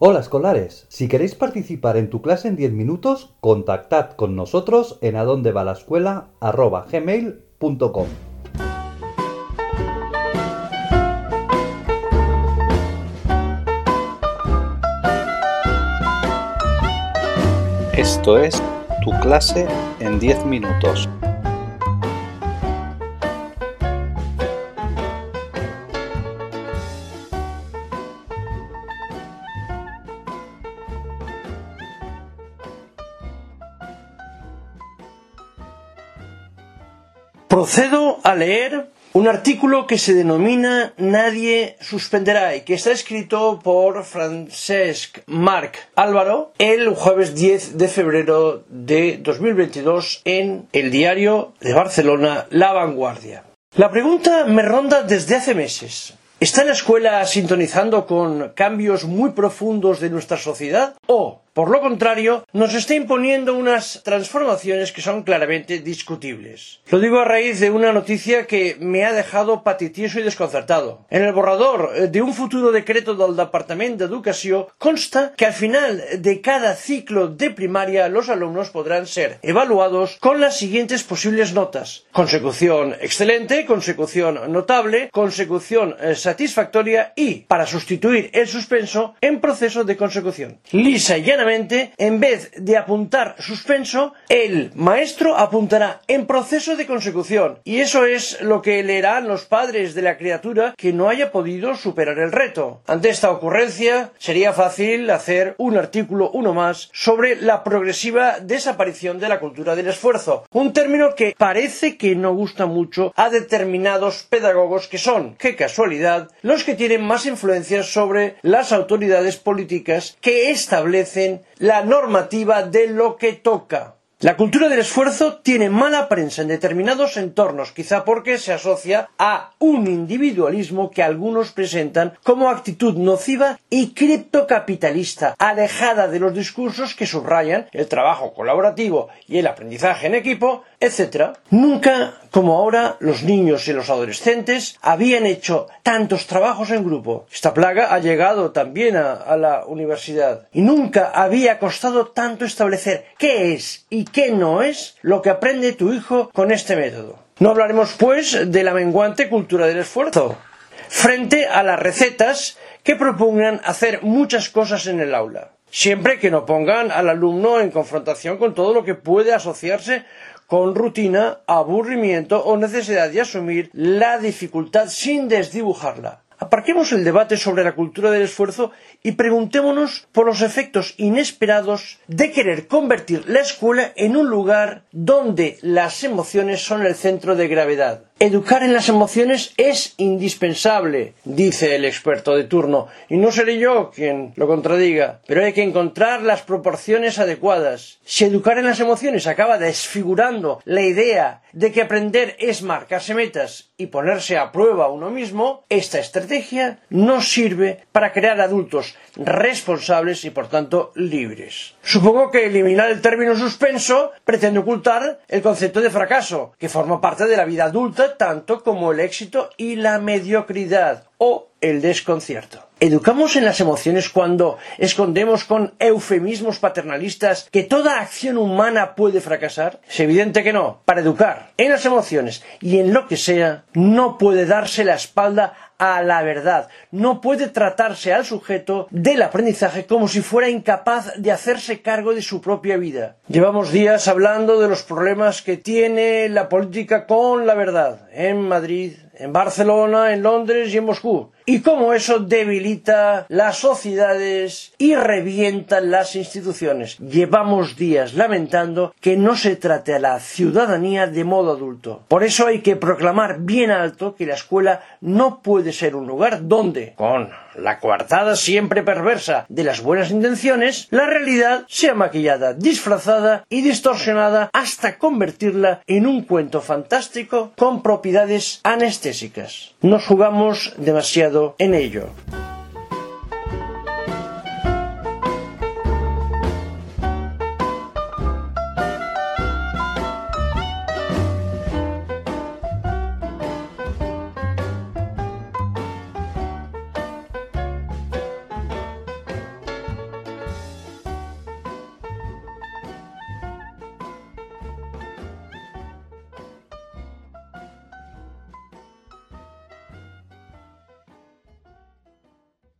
Hola escolares, si queréis participar en tu clase en 10 minutos, contactad con nosotros en adondevalascuela@gmail.com. Esto es tu clase en 10 minutos. Procedo a leer un artículo que se denomina Nadie suspenderá y que está escrito por Francesc Marc Álvaro el jueves 10 de febrero de 2022 en el diario de Barcelona La Vanguardia. La pregunta me ronda desde hace meses. ¿Está la escuela sintonizando con cambios muy profundos de nuestra sociedad? ¿O por lo contrario, nos está imponiendo unas transformaciones que son claramente discutibles. Lo digo a raíz de una noticia que me ha dejado patitieso y desconcertado. En el borrador de un futuro decreto del Departamento de Educación consta que al final de cada ciclo de primaria los alumnos podrán ser evaluados con las siguientes posibles notas. Consecución excelente, consecución notable, consecución eh, satisfactoria y, para sustituir el suspenso, en proceso de consecución. Lisa y en vez de apuntar suspenso, el maestro apuntará en proceso de consecución. Y eso es lo que leerán los padres de la criatura que no haya podido superar el reto. Ante esta ocurrencia, sería fácil hacer un artículo uno más sobre la progresiva desaparición de la cultura del esfuerzo. Un término que parece que no gusta mucho a determinados pedagogos que son, qué casualidad, los que tienen más influencia sobre las autoridades políticas que establecen la normativa de lo que toca. La cultura del esfuerzo tiene mala prensa en determinados entornos, quizá porque se asocia a un individualismo que algunos presentan como actitud nociva y criptocapitalista, alejada de los discursos que subrayan el trabajo colaborativo y el aprendizaje en equipo, etc. Nunca, como ahora, los niños y los adolescentes habían hecho tantos trabajos en grupo. Esta plaga ha llegado también a, la universidad y nunca había costado tanto establecer qué es y qué no es lo que aprende tu hijo con este método. No hablaremos, pues, de la menguante cultura del esfuerzo, frente a las recetas que propugnan hacer muchas cosas en el aula, siempre que no pongan al alumno en confrontación con todo lo que puede asociarse con rutina, aburrimiento o necesidad de asumir la dificultad sin desdibujarla. Aparquemos el debate sobre la cultura del esfuerzo y preguntémonos por los efectos inesperados de querer convertir la escuela en un lugar donde las emociones son el centro de gravedad. Educar en las emociones es indispensable, dice el experto de turno, y no seré yo quien lo contradiga, pero hay que encontrar las proporciones adecuadas. Si educar en las emociones acaba desfigurando la idea de que aprender es marcarse metas y ponerse a prueba uno mismo, esta estrategia no sirve para crear adultos responsables y por tanto libres. Supongo que eliminar el término suspenso pretende ocultar el concepto de fracaso, que forma parte de la vida adulta tanto como el éxito y la mediocridad o el desconcierto. ¿Educamos en las emociones cuando escondemos con eufemismos paternalistas que toda acción humana puede fracasar? Es evidente que no. Para educar en las emociones y en lo que sea, no puede darse la espalda a la verdad. No puede tratarse al sujeto del aprendizaje como si fuera incapaz de hacerse cargo de su propia vida. Llevamos días hablando de los problemas que tiene la política con la verdad en Madrid, en Barcelona, en Londres y en Moscú. Y cómo eso debilita las sociedades y revienta las instituciones. Llevamos días lamentando que no se trate a la ciudadanía de modo adulto. Por eso hay que proclamar bien alto que la escuela no puede ser un lugar donde, con la coartada siempre perversa de las buenas intenciones, la realidad sea maquillada, disfrazada y distorsionada hasta convertirla en un cuento fantástico con propiedades anestésicas. Nos jugamos demasiado en ello.